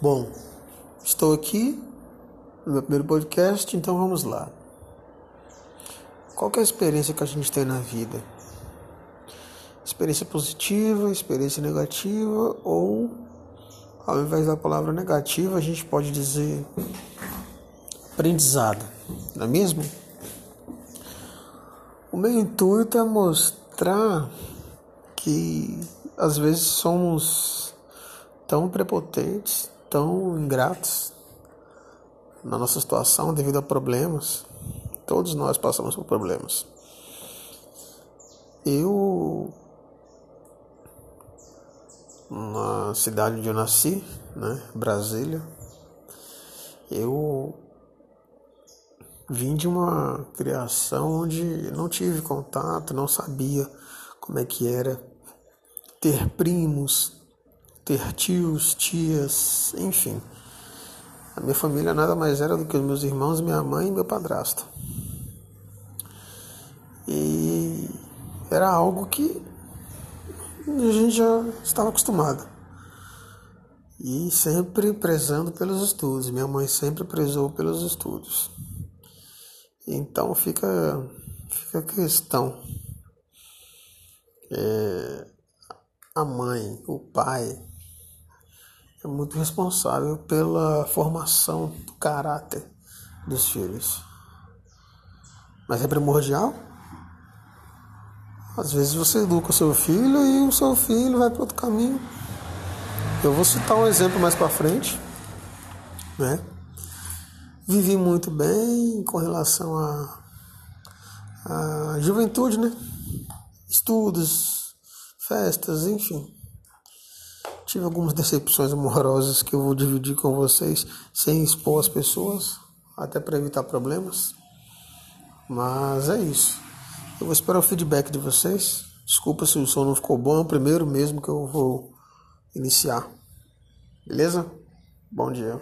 Bom, estou aqui no meu primeiro podcast, então vamos lá. Qual é a experiência que a gente tem na vida? Experiência positiva, experiência negativa ou ao invés da palavra negativa, a gente pode dizer aprendizado, não é mesmo? O meu intuito é mostrar que às vezes somos tão prepotentes, tão ingratos na nossa situação devido a problemas. Todos nós passamos por problemas. Eu, na cidade onde eu nasci, né, Brasília, eu vim de uma criação onde não tive contato, não sabia como é que era ter primos, ter tios, tias, enfim. A minha família nada mais era do que os meus irmãos, minha mãe e meu padrasto. E era algo que a gente já estava acostumado. E sempre prezando pelos estudos. Minha mãe sempre prezou pelos estudos. Então fica, fica a questão. É, a mãe, o pai, é muito responsável pela formação do caráter dos filhos. Mas é primordial? Às vezes você educa o seu filho e o seu filho vai para outro caminho. Eu vou citar um exemplo mais para frente, né? Vivi muito bem com relação à a, a juventude, né? Estudos, festas, enfim. Tive algumas decepções amorosas que eu vou dividir com vocês sem expor as pessoas, até para evitar problemas. Mas é isso. Eu vou esperar o feedback de vocês. Desculpa se o som não ficou bom, é o primeiro mesmo que eu vou iniciar. Beleza? Bom dia.